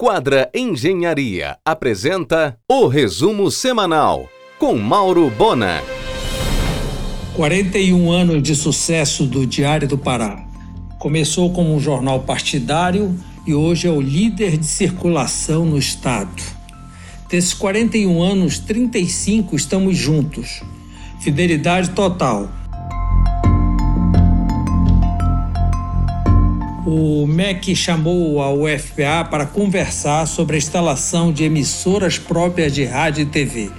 Quadra Engenharia apresenta o resumo semanal com Mauro Bona. 41 anos de sucesso do Diário do Pará. Começou como um jornal partidário e hoje é o líder de circulação no estado. Desses 41 anos, 35 estamos juntos. Fidelidade total. O MEC chamou a UFPA para conversar sobre a instalação de emissoras próprias de rádio e TV.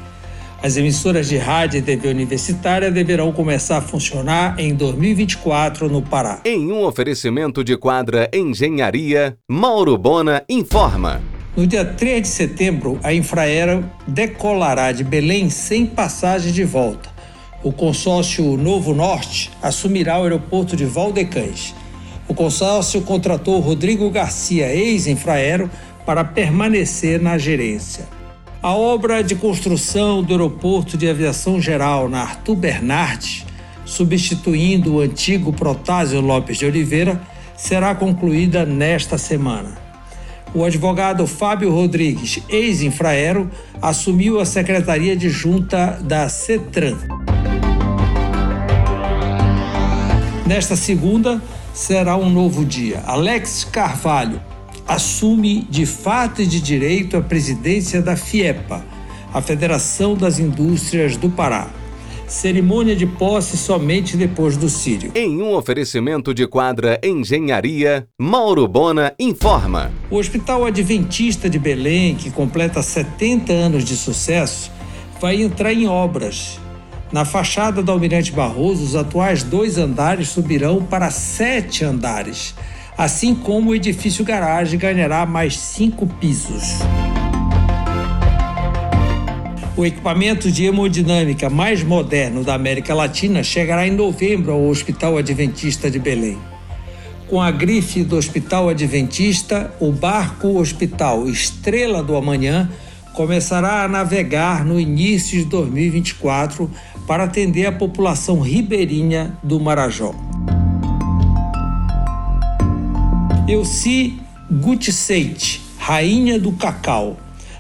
As emissoras de rádio e TV universitária deverão começar a funcionar em 2024 no Pará. Em um oferecimento de quadra Engenharia, Mauro Bona informa. No dia 3 de setembro, a Infraero decolará de Belém sem passagem de volta. O consórcio Novo Norte assumirá o aeroporto de Valdecães. O consórcio contratou Rodrigo Garcia, ex-Infraero, para permanecer na gerência. A obra de construção do aeroporto de aviação geral na Arthur Bernardes, substituindo o antigo Protásio Lopes de Oliveira, será concluída nesta semana. O advogado Fábio Rodrigues, ex-Infraero, assumiu a secretaria de junta da CETRAN. Nesta segunda, será um novo dia. Alex Carvalho assume de fato e de direito a presidência da FIEPA, a Federação das Indústrias do Pará. Cerimônia de posse somente depois do Sírio. Em um oferecimento de quadra Engenharia, Mauro Bona informa. O Hospital Adventista de Belém, que completa 70 anos de sucesso, vai entrar em obras na fachada do Almirante Barroso, os atuais dois andares subirão para sete andares, assim como o edifício garagem ganhará mais cinco pisos. O equipamento de hemodinâmica mais moderno da América Latina chegará em novembro ao Hospital Adventista de Belém. Com a grife do Hospital Adventista, o barco Hospital Estrela do Amanhã começará a navegar no início de 2024 para atender a população ribeirinha do Marajó. Elci Gutseite, rainha do cacau,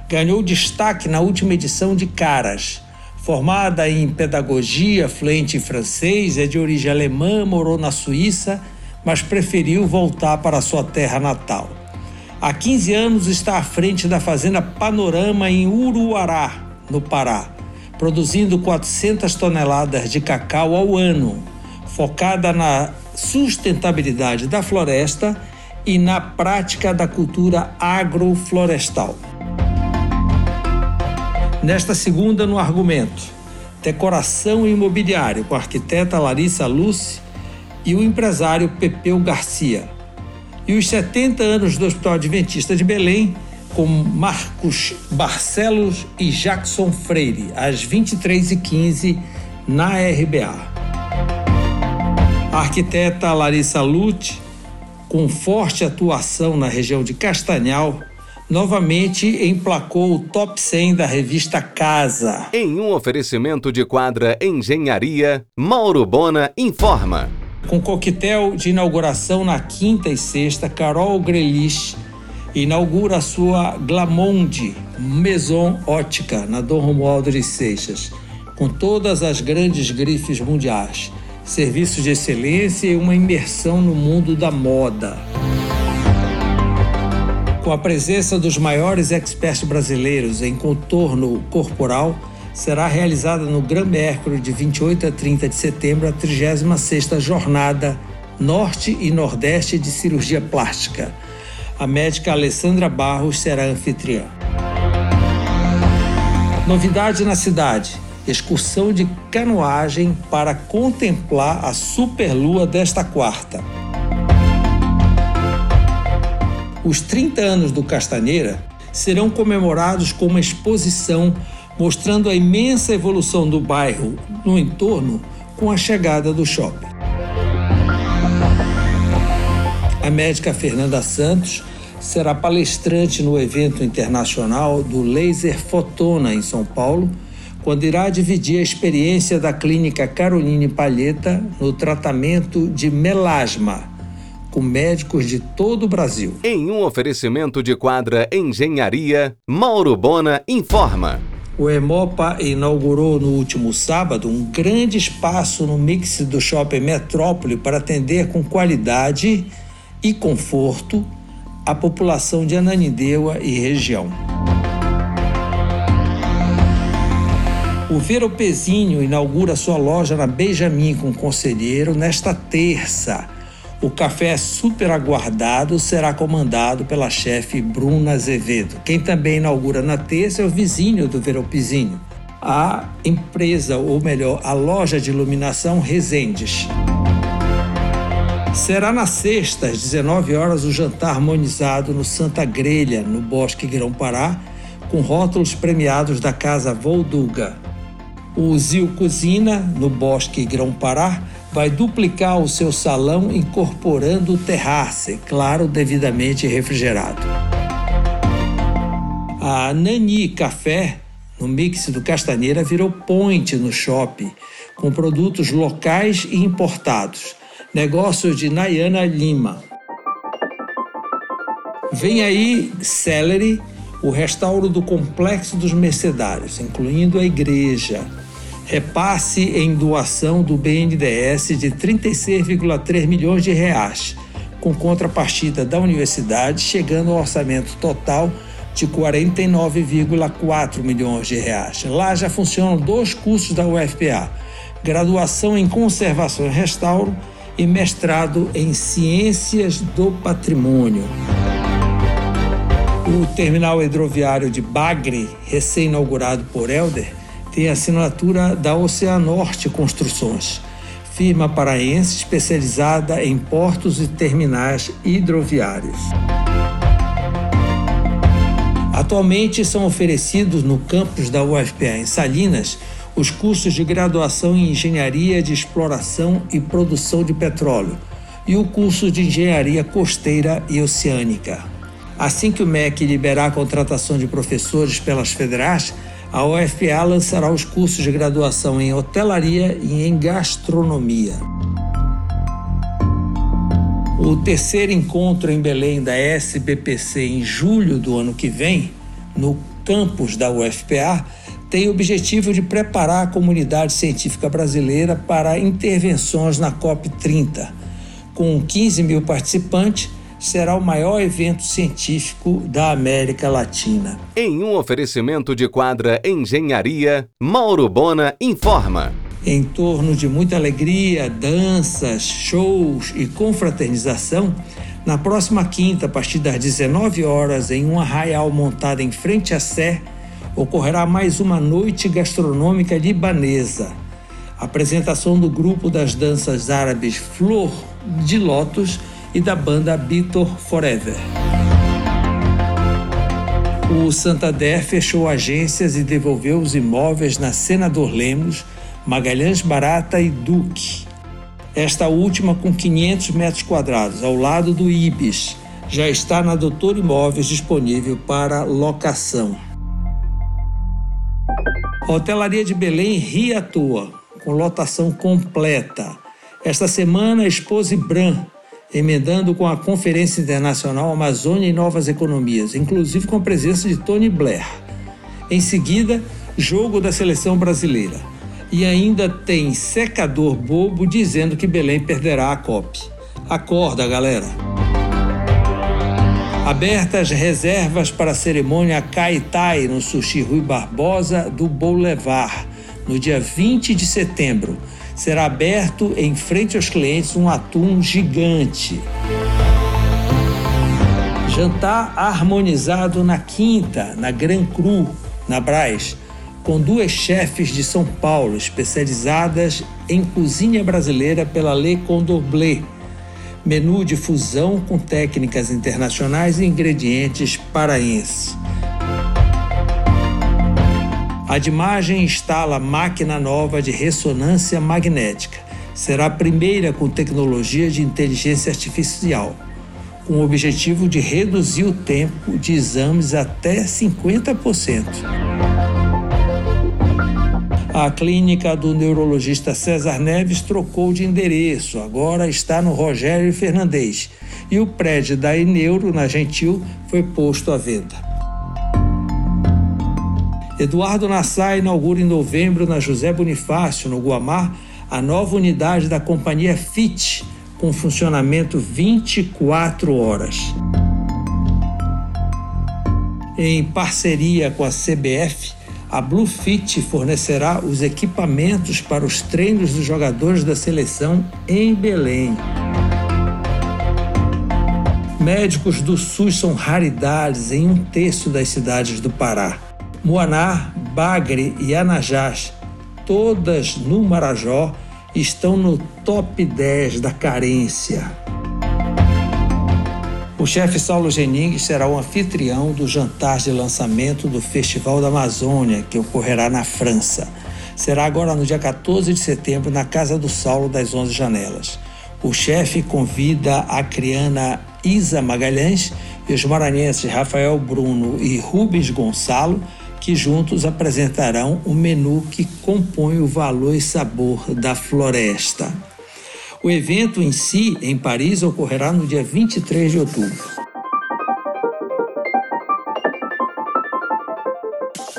ganhou destaque na última edição de Caras. Formada em pedagogia, fluente em francês, é de origem alemã, morou na Suíça, mas preferiu voltar para sua terra natal. Há 15 anos está à frente da fazenda Panorama em Uruará, no Pará produzindo 400 toneladas de cacau ao ano, focada na sustentabilidade da floresta e na prática da cultura agroflorestal. Nesta segunda, no argumento, decoração imobiliária com a arquiteta Larissa Luce e o empresário Pepeu Garcia. E os 70 anos do Hospital Adventista de Belém com Marcos Barcelos e Jackson Freire, às 23h15, na RBA. A arquiteta Larissa Lute, com forte atuação na região de Castanhal, novamente emplacou o top 100 da revista Casa. Em um oferecimento de quadra Engenharia, Mauro Bona informa. Com coquetel de inauguração na quinta e sexta, Carol Grelich inaugura a sua Glamonde Maison Ótica na Dom Romualdo de Seixas, com todas as grandes grifes mundiais, serviços de excelência e uma imersão no mundo da moda. Com a presença dos maiores experts brasileiros em contorno corporal, será realizada no Gran Mercury de 28 a 30 de setembro a 36ª Jornada Norte e Nordeste de Cirurgia Plástica a médica Alessandra Barros será anfitriã. Novidade na cidade: excursão de canoagem para contemplar a superlua desta quarta. Os 30 anos do Castanheira serão comemorados com uma exposição mostrando a imensa evolução do bairro no entorno com a chegada do shopping. A médica Fernanda Santos será palestrante no evento internacional do Laser Fotona em São Paulo, quando irá dividir a experiência da clínica Caroline Palheta no tratamento de melasma, com médicos de todo o Brasil. Em um oferecimento de quadra Engenharia, Mauro Bona informa. O Emopa inaugurou no último sábado um grande espaço no mix do Shopping Metrópole para atender com qualidade e conforto a população de Ananindeua e região. O Veropezinho inaugura sua loja na Benjamin com Conselheiro nesta terça. O café super aguardado será comandado pela chefe Bruna Azevedo. Quem também inaugura na terça é o vizinho do Veropezinho, a empresa, ou melhor, a loja de iluminação Resendes. Será na sexta, às 19 horas, o jantar harmonizado no Santa Grelha, no Bosque Grão-Pará, com rótulos premiados da Casa Volduga. O Zil Cozinha, no Bosque Grão-Pará, vai duplicar o seu salão incorporando o terrace, claro, devidamente refrigerado. A Nani Café, no mix do Castanheira, virou point no shopping, com produtos locais e importados. Negócios de Nayana Lima. Vem aí Celery, o restauro do Complexo dos Mercedários, incluindo a igreja repasse em doação do BNDES de 36,3 milhões de reais, com contrapartida da universidade, chegando ao orçamento total de 49,4 milhões de reais. Lá já funcionam dois cursos da UFPA: graduação em conservação e restauro e mestrado em ciências do patrimônio. O terminal hidroviário de Bagre, recém-inaugurado por Helder, tem assinatura da Oceanorte Construções, firma paraense especializada em portos e terminais hidroviários. Atualmente são oferecidos no campus da UFPA em Salinas os cursos de graduação em Engenharia de Exploração e Produção de Petróleo e o curso de Engenharia Costeira e Oceânica. Assim que o MEC liberar a contratação de professores pelas federais, a UFPA lançará os cursos de graduação em hotelaria e em gastronomia. O terceiro encontro em Belém da SBPC em julho do ano que vem, no campus da UFPA, tem o objetivo de preparar a comunidade científica brasileira para intervenções na COP30. Com 15 mil participantes, será o maior evento científico da América Latina. Em um oferecimento de quadra Engenharia, Mauro Bona informa. Em torno de muita alegria, danças, shows e confraternização, na próxima quinta, a partir das 19 horas, em um arraial montado em frente à Sé, ocorrerá mais uma noite gastronômica libanesa. Apresentação do grupo das danças árabes Flor de Lótus e da banda Beatle Forever. O Santander fechou agências e devolveu os imóveis na Senador Lemos, Magalhães Barata e Duque. Esta última com 500 metros quadrados, ao lado do Ibis, já está na Doutor Imóveis disponível para locação. Hotelaria de Belém ria à toa, com lotação completa. Esta semana, Expose Bran, emendando com a Conferência Internacional Amazônia e Novas Economias, inclusive com a presença de Tony Blair. Em seguida, jogo da seleção brasileira. E ainda tem secador bobo dizendo que Belém perderá a COP. Acorda, galera! Abertas reservas para a cerimônia Kaitai no Sushi Rui Barbosa do Boulevard, no dia 20 de setembro será aberto em frente aos clientes um atum gigante. Jantar harmonizado na Quinta, na Gran Cru, na Braz, com duas chefes de São Paulo especializadas em cozinha brasileira pela Le Condor Bleu. Menu de fusão com técnicas internacionais e ingredientes paraenses. A Adimagem instala máquina nova de ressonância magnética. Será a primeira com tecnologia de inteligência artificial, com o objetivo de reduzir o tempo de exames até 50%. A clínica do neurologista César Neves trocou de endereço, agora está no Rogério Fernandes. E o prédio da Eneuro, na Gentil, foi posto à venda. Eduardo Nassar inaugura em novembro na José Bonifácio, no Guamar, a nova unidade da companhia FIT, com funcionamento 24 horas. Em parceria com a CBF, a Bluefit fornecerá os equipamentos para os treinos dos jogadores da seleção em Belém. Médicos do SUS são raridades em um terço das cidades do Pará. Moaná, Bagre e Anajás, todas no Marajó, estão no top 10 da carência. O chefe Saulo Gening será o anfitrião do jantar de lançamento do Festival da Amazônia, que ocorrerá na França. Será agora no dia 14 de setembro, na Casa do Saulo das Onze Janelas. O chefe convida a criana Isa Magalhães e os maranhenses Rafael Bruno e Rubens Gonçalo, que juntos apresentarão o menu que compõe o valor e sabor da floresta. O evento em si, em Paris, ocorrerá no dia 23 de outubro.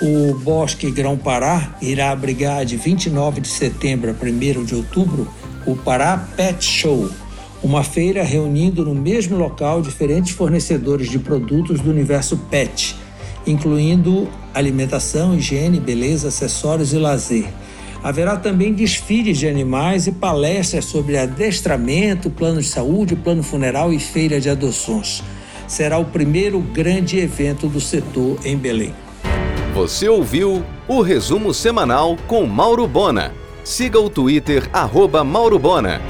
O Bosque Grão-Pará irá abrigar de 29 de setembro a 1 de outubro o Pará Pet Show, uma feira reunindo no mesmo local diferentes fornecedores de produtos do universo pet, incluindo alimentação, higiene, beleza, acessórios e lazer. Haverá também desfiles de animais e palestras sobre adestramento, plano de saúde, plano funeral e feira de adoções. Será o primeiro grande evento do setor em Belém. Você ouviu o resumo semanal com Mauro Bona. Siga o Twitter, arroba Mauro Bona.